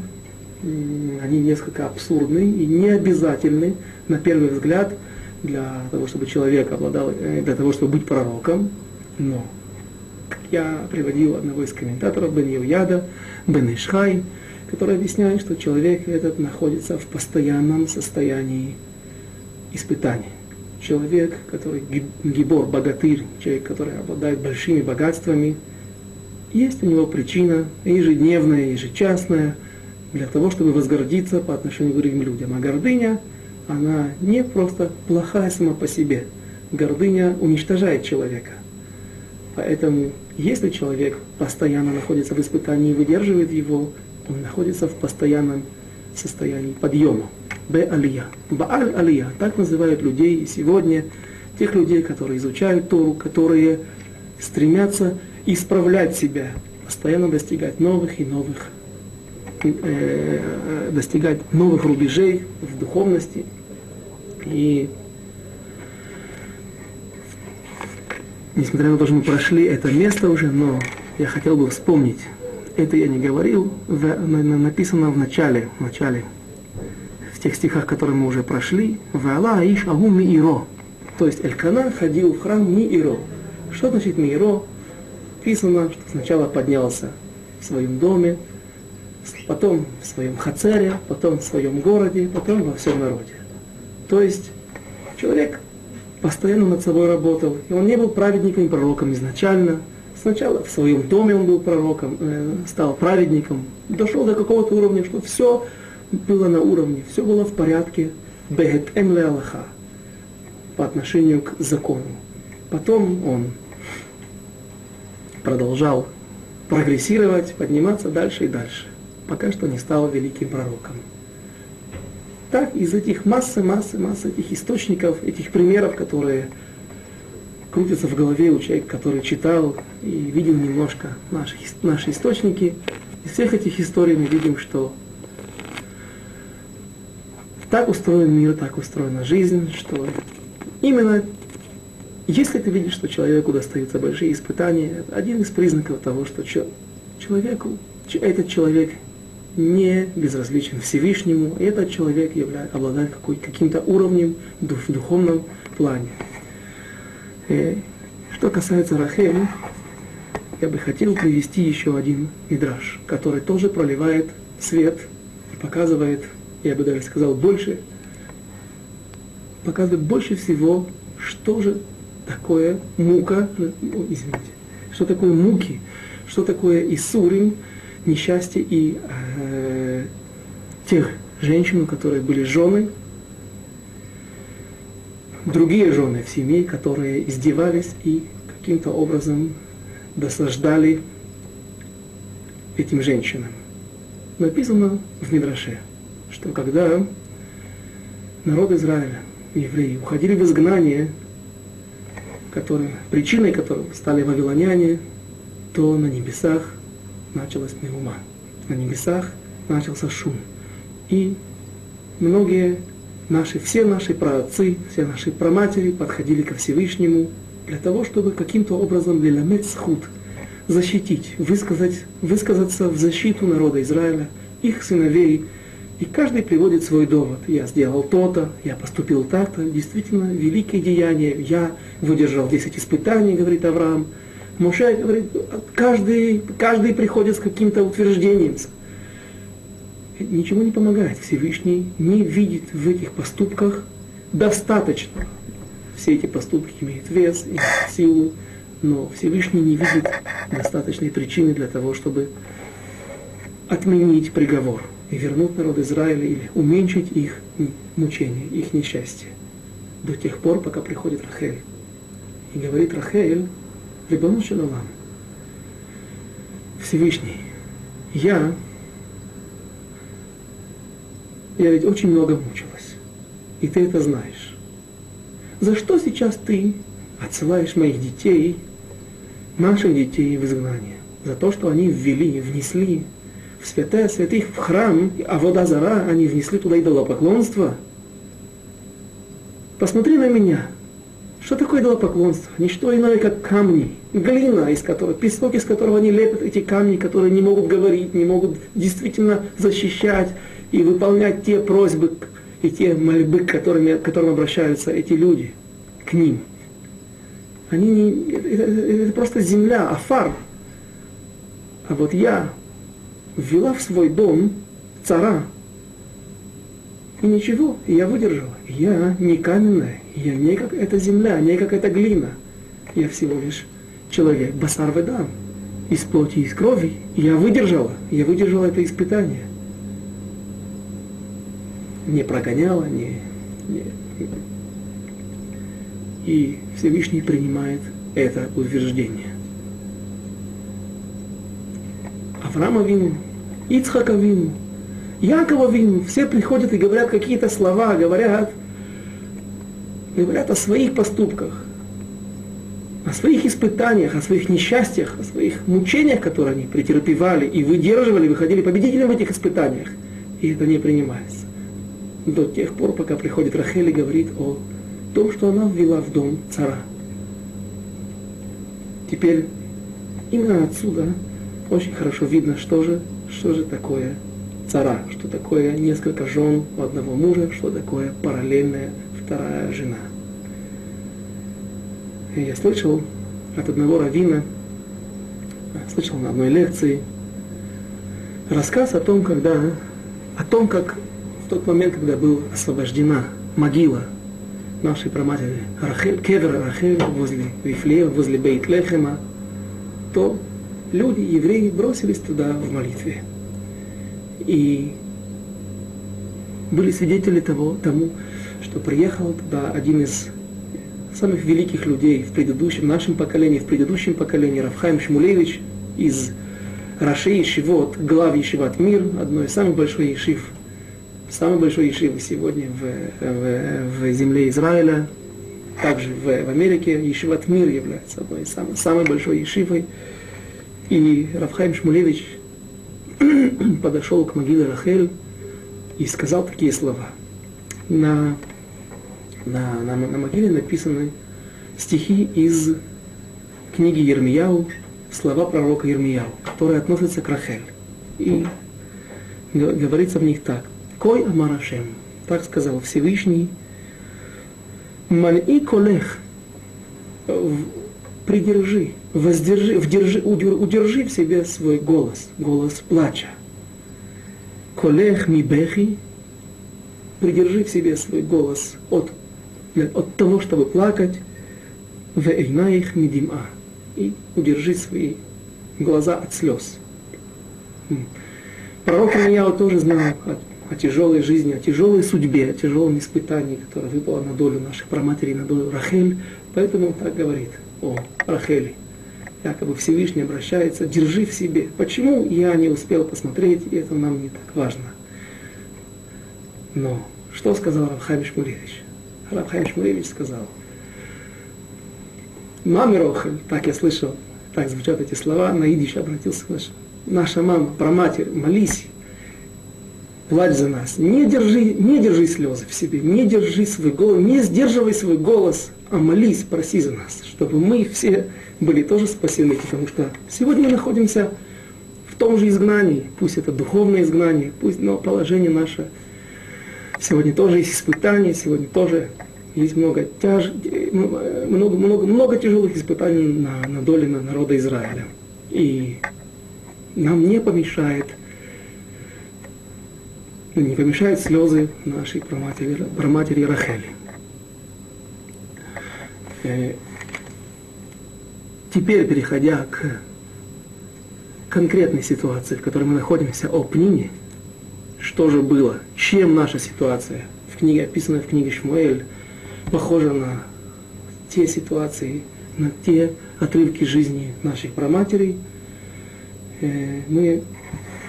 они несколько абсурдны и не обязательны на первый взгляд для того, чтобы человек обладал, э, для того, чтобы быть пророком, но я приводил одного из комментаторов, Бен Юяда, Бен Ишхай, который объясняет, что человек этот находится в постоянном состоянии испытания. Человек, который гибор, богатырь, человек, который обладает большими богатствами, есть у него причина ежедневная, ежечасная, для того, чтобы возгордиться по отношению к другим людям. А гордыня, она не просто плохая сама по себе. Гордыня уничтожает человека. Поэтому, если человек постоянно находится в испытании и выдерживает его, он находится в постоянном состоянии подъема. Б алия. Бааль алия. Так называют людей сегодня, тех людей, которые изучают Тору, которые стремятся исправлять себя, постоянно достигать новых и новых, достигать новых рубежей в духовности. И несмотря на то, что мы прошли это место уже, но я хотел бы вспомнить, это я не говорил, написано в начале, в начале, в тех стихах, которые мы уже прошли, «Ваала аиш агу мииро», то есть Элькана ходил в храм мииро. Что значит мииро? Написано, что сначала поднялся в своем доме, потом в своем хацере, потом в своем городе, потом во всем народе. То есть человек постоянно над собой работал. И он не был праведником и пророком изначально. Сначала в своем доме он был пророком, э, стал праведником, дошел до какого-то уровня, что все было на уровне, все было в порядке, бегет эм Аллаха, по отношению к закону. Потом он продолжал прогрессировать, подниматься дальше и дальше, пока что не стал великим пророком. Так, из этих массы, массы, массы этих источников, этих примеров, которые крутятся в голове у человека, который читал и видел немножко наши, наши источники, из всех этих историй мы видим, что так устроен мир, так устроена жизнь, что именно если ты видишь, что человеку достаются большие испытания, это один из признаков того, что человеку, этот человек не безразличен Всевышнему, и этот человек является, обладает какой, каким-то уровнем в духовном плане. И э, что касается Рахель, я бы хотел привести еще один мидраж, который тоже проливает свет и показывает, я бы даже сказал, больше, показывает больше всего, что же такое мука, извините, что такое муки, что такое Исурим, несчастье и э, тех женщин, которые были жены, другие жены в семье, которые издевались и каким-то образом досаждали этим женщинам. Написано в Мидраше, что когда народ Израиля, евреи, уходили в изгнание, который, причиной которого стали вавилоняне, то на небесах началась меума. На небесах начался шум. И многие наши, все наши праотцы, все наши праматери подходили ко Всевышнему для того, чтобы каким-то образом лиламет схуд, защитить, высказать, высказаться в защиту народа Израиля, их сыновей, И каждый приводит свой довод. Я сделал то-то, я поступил так-то. Действительно, великое деяние. Я выдержал 10 испытаний, говорит Авраам. Моше говорит, каждый, каждый приходит с каким-то утверждением. Ничего не помогает. Всевышний не видит в этих поступках достаточно. Все эти поступки имеют вес и силу, но Всевышний не видит достаточной причины для того, чтобы отменить приговор и вернуть народ Израиля или уменьшить их мучения, их несчастье до тех пор, пока приходит Рахель. И говорит Рахель, Рибану Шалалам, Всевышний, я, я ведь очень много мучилась, и ты это знаешь. За что сейчас ты отсылаешь моих детей, наших детей в изгнание? За то, что они ввели, внесли в святая святых, в храм, а вода зара, они внесли туда идолопоклонство. Посмотри на меня. Что такое идолопоклонство? Ничто иное, как камни, глина, из которой, песок, из которого они лепят эти камни, которые не могут говорить, не могут действительно защищать и выполнять те просьбы и те мольбы, к которым, к которым обращаются эти люди, к ним. Они не, это, это просто земля, афар. А вот я, ввела в свой дом цара. И ничего, я выдержала. Я не каменная, я не как эта земля, не как эта глина. Я всего лишь человек, басар ведам, из плоти из крови. Я выдержала, я выдержала это испытание. Не прогоняла, не, не. И Всевышний принимает это утверждение. Авраама Вину, Ицхака Вину, Якова Вину, все приходят и говорят какие-то слова, говорят, говорят о своих поступках, о своих испытаниях, о своих несчастьях, о своих мучениях, которые они претерпевали и выдерживали, выходили победителем в этих испытаниях. И это не принимается. До тех пор, пока приходит Рахель и говорит о том, что она ввела в дом цара. Теперь именно отсюда очень хорошо видно, что же, что же такое цара, что такое несколько жен у одного мужа, что такое параллельная вторая жена. И я слышал от одного равина, слышал на одной лекции, рассказ о том, когда, о том, как в тот момент, когда была освобождена могила нашей праматери Рахель, Кевера Рахель возле Вифлеева, возле Бейт-Лехема, то люди, евреи, бросились туда в молитве. И были свидетели того, тому, что приехал туда один из самых великих людей в предыдущем, нашем поколении, в предыдущем поколении, Рафхайм Шмулевич из Раши Ешивот, глав Ешиват Мир, одной из самых больших ешив, самый большой ешивы сегодня в, в, в земле Израиля, также в, в Америке, Ешиват Мир является одной из самых, самой большой ешивой. И Рафхайм Шмулевич подошел к могиле Рахель и сказал такие слова. На, на, на, на могиле написаны стихи из книги Ермияу, слова пророка Ермияу, которые относятся к Рахель. И говорится в них так. Кой Амарашем, так сказал Всевышний, Мальи колех, придержи, воздержи, вдержи, удержи в себе свой голос, голос плача. Колех мибехи, придержи в себе свой голос от, от того, чтобы плакать, в их мидима, и удержи свои глаза от слез. Пророк Ильяу тоже знал о, о тяжелой жизни, о тяжелой судьбе, о тяжелом испытании, которое выпало на долю наших проматерей, на долю Рахель, поэтому он так говорит – о Рахели. Якобы Всевышний обращается, держи в себе. Почему я не успел посмотреть, и это нам не так важно. Но что сказал Рабхайм Шмулевич? Рабхайм Шмулевич сказал, маме Рохель, так я слышал, так звучат эти слова, на идиш обратился наш, наша мама, проматерь, молись, плачь за нас, не держи, не держи слезы в себе, не держи свой голос, не сдерживай свой голос, а молись, проси за нас, чтобы мы все были тоже спасены, потому что сегодня мы находимся в том же изгнании, пусть это духовное изгнание, пусть, но положение наше сегодня тоже есть испытания, сегодня тоже есть много, тяж, много, много, много тяжелых испытаний на, на доле на народа Израиля. И нам не помешает, не помешают слезы нашей праматери, праматери Рахели. Э, теперь, переходя к конкретной ситуации, в которой мы находимся, о Пнине, что же было, чем наша ситуация в книге, описанная в книге Шмуэль, похожа на те ситуации, на те отрывки жизни наших праматерей. Э, мы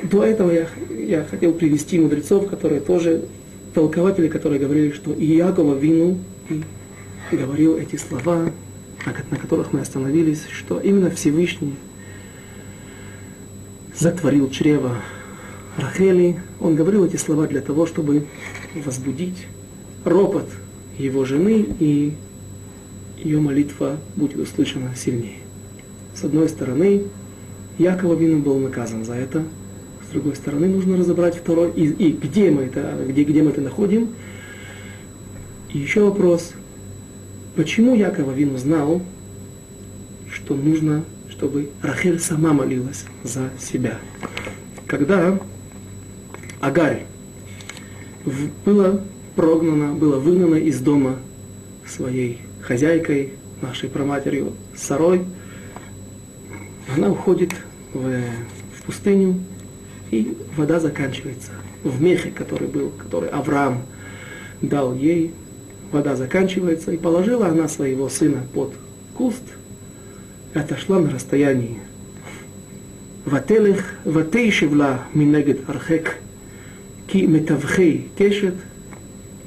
до этого я хотел привести мудрецов, которые тоже толкователи, которые говорили, что Иакова вину и говорил эти слова, на которых мы остановились, что именно Всевышний затворил чрево Рахели. Он говорил эти слова для того, чтобы возбудить ропот его жены, и ее молитва будет услышана сильнее. С одной стороны, Якова Вину был наказан за это, с другой стороны, нужно разобрать второй, и, и где, мы это, где, где мы это находим. И еще вопрос, почему Якова Вину знал, что нужно, чтобы Рахель сама молилась за себя. Когда Агарь была прогнана, была выгнана из дома своей хозяйкой, нашей проматерью Сарой, она уходит в, в пустыню, и вода заканчивается. В мехе, который был, который Авраам дал ей, вода заканчивается, и положила она своего сына под куст, и отошла на расстоянии. Вателех, ватейшевла минегет архек, ки метавхей кешет,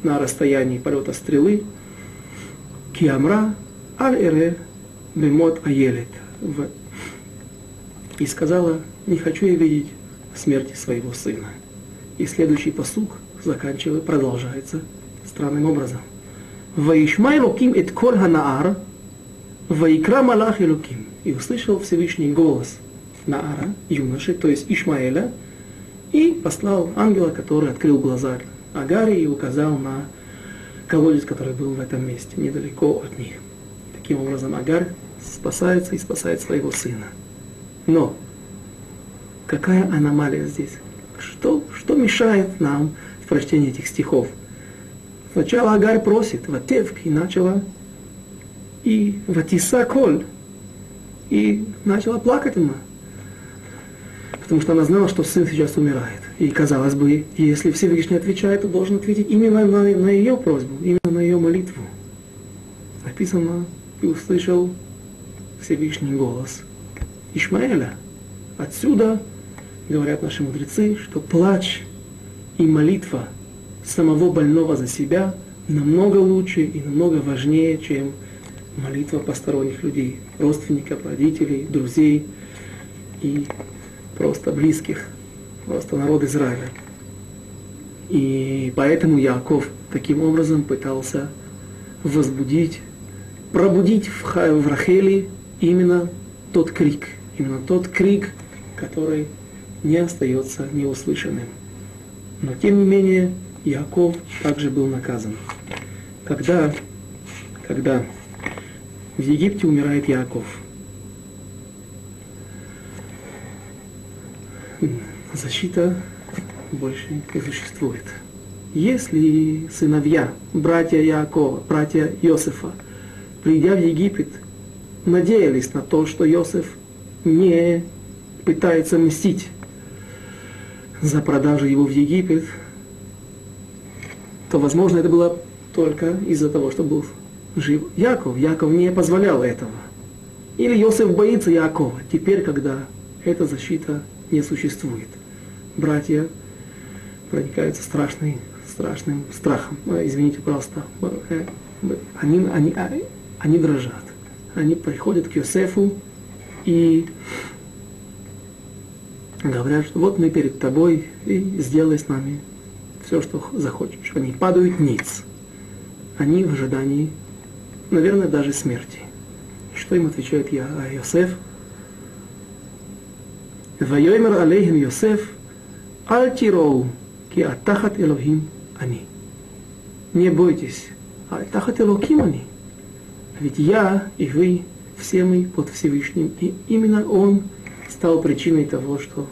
на расстоянии полета стрелы, ки амра, аль эре, бемот аелет. И сказала, не хочу я видеть смерти своего сына. И следующий посук заканчивает, продолжается странным образом. Ваишмай луким эт коль ханаар, ваикра малах и луким. И услышал Всевышний голос Наара, юноши, то есть Ишмаэля, и послал ангела, который открыл глаза Агаре и указал на колодец, который был в этом месте, недалеко от них. Таким образом, Агар спасается и спасает своего сына. Но какая аномалия здесь? Что, что мешает нам в прочтении этих стихов? Сначала Агарь просит, ватевк, начала, и ватиса коль, и начала плакать она потому что она знала, что сын сейчас умирает. И казалось бы, если Всевышний отвечает, то должен ответить именно на, на ее просьбу, именно на ее молитву. Написано, и услышал Всевышний голос Ишмаэля. Отсюда, говорят наши мудрецы, что плач и молитва самого больного за себя намного лучше и намного важнее, чем молитва посторонних людей, родственников, родителей, друзей и просто близких, просто народ Израиля. И поэтому Яков таким образом пытался возбудить, пробудить в, в Рахели именно тот крик, именно тот крик, который не остается неуслышанным. Но тем не менее Яков также был наказан. Когда, когда в Египте умирает Яков – защита больше не существует. Если сыновья, братья Якова, братья Иосифа, придя в Египет, надеялись на то, что Иосиф не пытается мстить за продажу его в Египет, то, возможно, это было только из-за того, что был жив Яков. Яков не позволял этого. Или Иосиф боится Якова, теперь, когда эта защита не существует. Братья проникаются страшной, страшным страхом. Э, извините, пожалуйста. Они, они, а, они дрожат. Они приходят к Йосефу и говорят, что вот мы перед тобой, и сделай с нами все, что захочешь. Они падают ниц. Они в ожидании, наверное, даже смерти. Что им отвечает я, а Йосеф? Вайомер алейхим Йосеф, альтироу, ки атахат Элохим они. Не бойтесь, альтахат Элохим они. Ведь я и вы, все мы под Всевышним, и именно Он – стал причиной того, что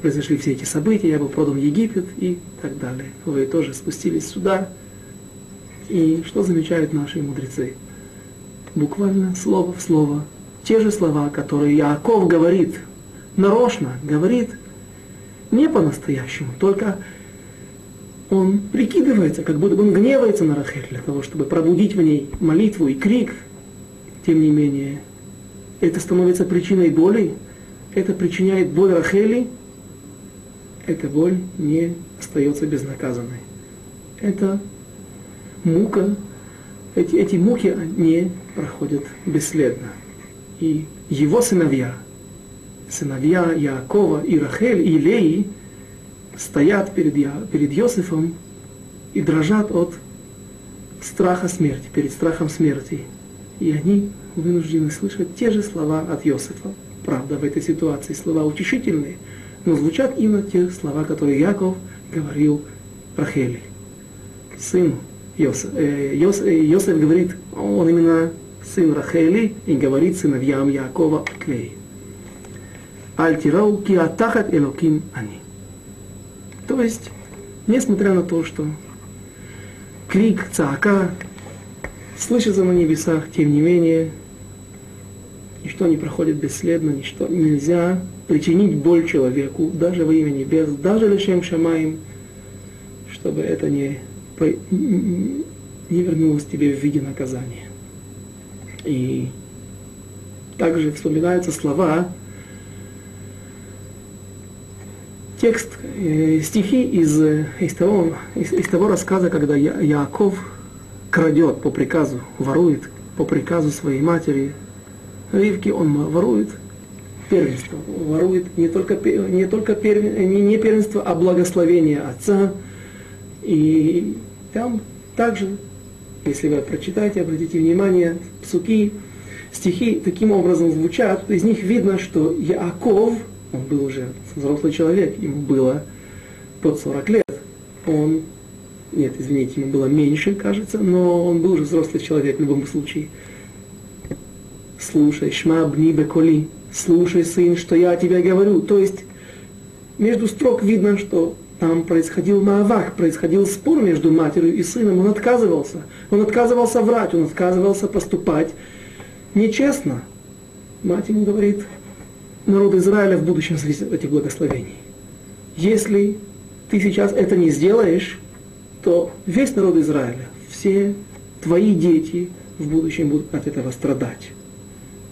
произошли все эти события. Я был продан в Египет и так далее. Вы тоже спустились сюда. И что замечают наши мудрецы? Буквально слово в слово. Те же слова, которые Яков говорит, нарочно говорит, не по-настоящему, только он прикидывается, как будто бы он гневается на Рахель для того, чтобы пробудить в ней молитву и крик. Тем не менее, это становится причиной боли, это причиняет боль Рахели, эта боль не остается безнаказанной. Это мука, эти, эти муки не проходят бесследно. И его сыновья, сыновья Якова и Рахель и Леи, стоят перед, Я, перед Йосифом и дрожат от страха смерти, перед страхом смерти. И они вынуждены слышать те же слова от Йосифа. Правда, в этой ситуации слова утешительные, но звучат именно те слова, которые Яков говорил Рахели, сыну Йосиф. Э, Йосиф, э, Йосиф говорит, он именно сын Рахели, и говорит сыновьям Якова Леи. Альтирау атахат элоким они. То есть, несмотря на то, что крик, цака слышится на небесах, тем не менее, ничто не проходит бесследно, ничто нельзя причинить боль человеку, даже во имя небес, даже лишем шамаем, чтобы это не, не вернулось тебе в виде наказания. И также вспоминаются слова текст, э, стихи из, из, того, из, из того рассказа, когда Я, Яков крадет по приказу, ворует по приказу своей матери Ривки, он ворует первенство, ворует не только, не только первен, не, не первенство, а благословение отца. И там также, если вы прочитаете, обратите внимание, псуки, стихи таким образом звучат, из них видно, что Яков – он был уже взрослый человек, ему было под 40 лет. Он, нет, извините, ему было меньше, кажется, но он был уже взрослый человек в любом случае. Слушай, шма бни беколи, слушай, сын, что я тебе говорю. То есть, между строк видно, что там происходил маавах, происходил спор между матерью и сыном. Он отказывался. Он отказывался врать, он отказывался поступать нечестно. Мать ему говорит, народ Израиля в будущем зависит от этих благословений. Если ты сейчас это не сделаешь, то весь народ Израиля, все твои дети в будущем будут от этого страдать.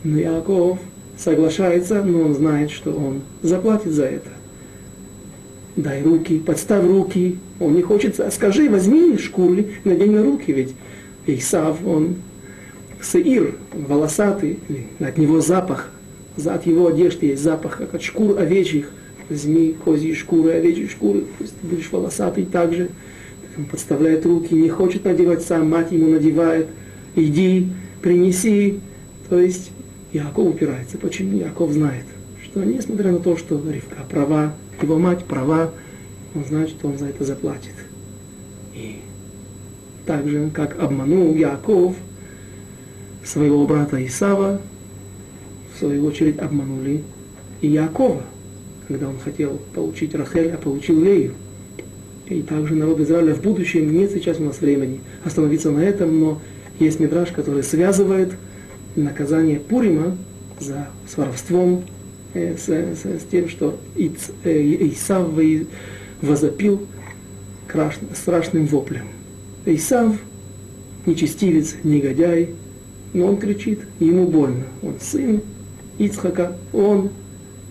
Но Иаков соглашается, но он знает, что он заплатит за это. Дай руки, подставь руки. Он не хочет, скажи, возьми шкуры, надень на руки, ведь Исав, он сеир, волосатый, от него запах от его одежды есть запах, как от шкур овечьих. Возьми козьи шкуры, овечьи шкуры, пусть ты будешь волосатый также. Он подставляет руки, не хочет надевать сам, мать ему надевает. Иди, принеси. То есть Яков упирается. Почему? Яков знает, что несмотря на то, что Ривка права, его мать права, он знает, что он за это заплатит. И так же, как обманул Яков своего брата Исава, в свою очередь, обманули и Якова, когда он хотел получить Рахель, а получил Лею. И также народ Израиля в будущем, нет сейчас у нас времени остановиться на этом, но есть мидраж, который связывает наказание Пурима за с воровством, э, с, с, с тем, что Иц, э, Исав возопил краш, страшным воплем. Исав, нечестивец, негодяй, но он кричит, ему больно. Он сын Ицхака, он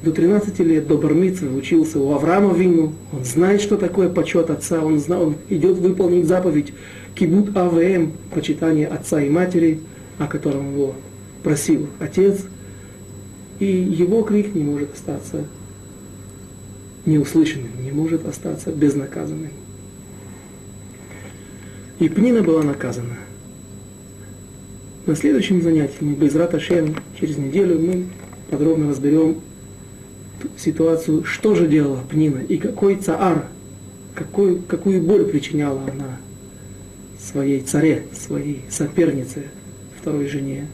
до 13 лет, до Бармицы учился у Авраама Вину, он знает, что такое почет отца, он, знает, он идет выполнить заповедь Кибут АВМ, почитание отца и матери, о котором его просил отец, и его крик не может остаться неуслышанным, не может остаться безнаказанным. И Пнина была наказана – на следующем занятии мы без Раташем через неделю мы подробно разберем ситуацию, что же делала Пнина и какой цаар, какой, какую боль причиняла она своей царе, своей сопернице, второй жене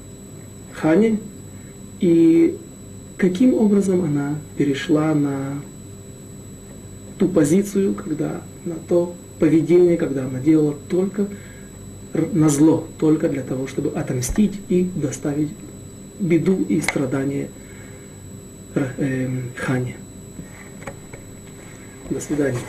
Хане, и каким образом она перешла на ту позицию, когда на то поведение, когда она делала только на зло, только для того, чтобы отомстить и доставить беду и страдания э, Хане. До свидания.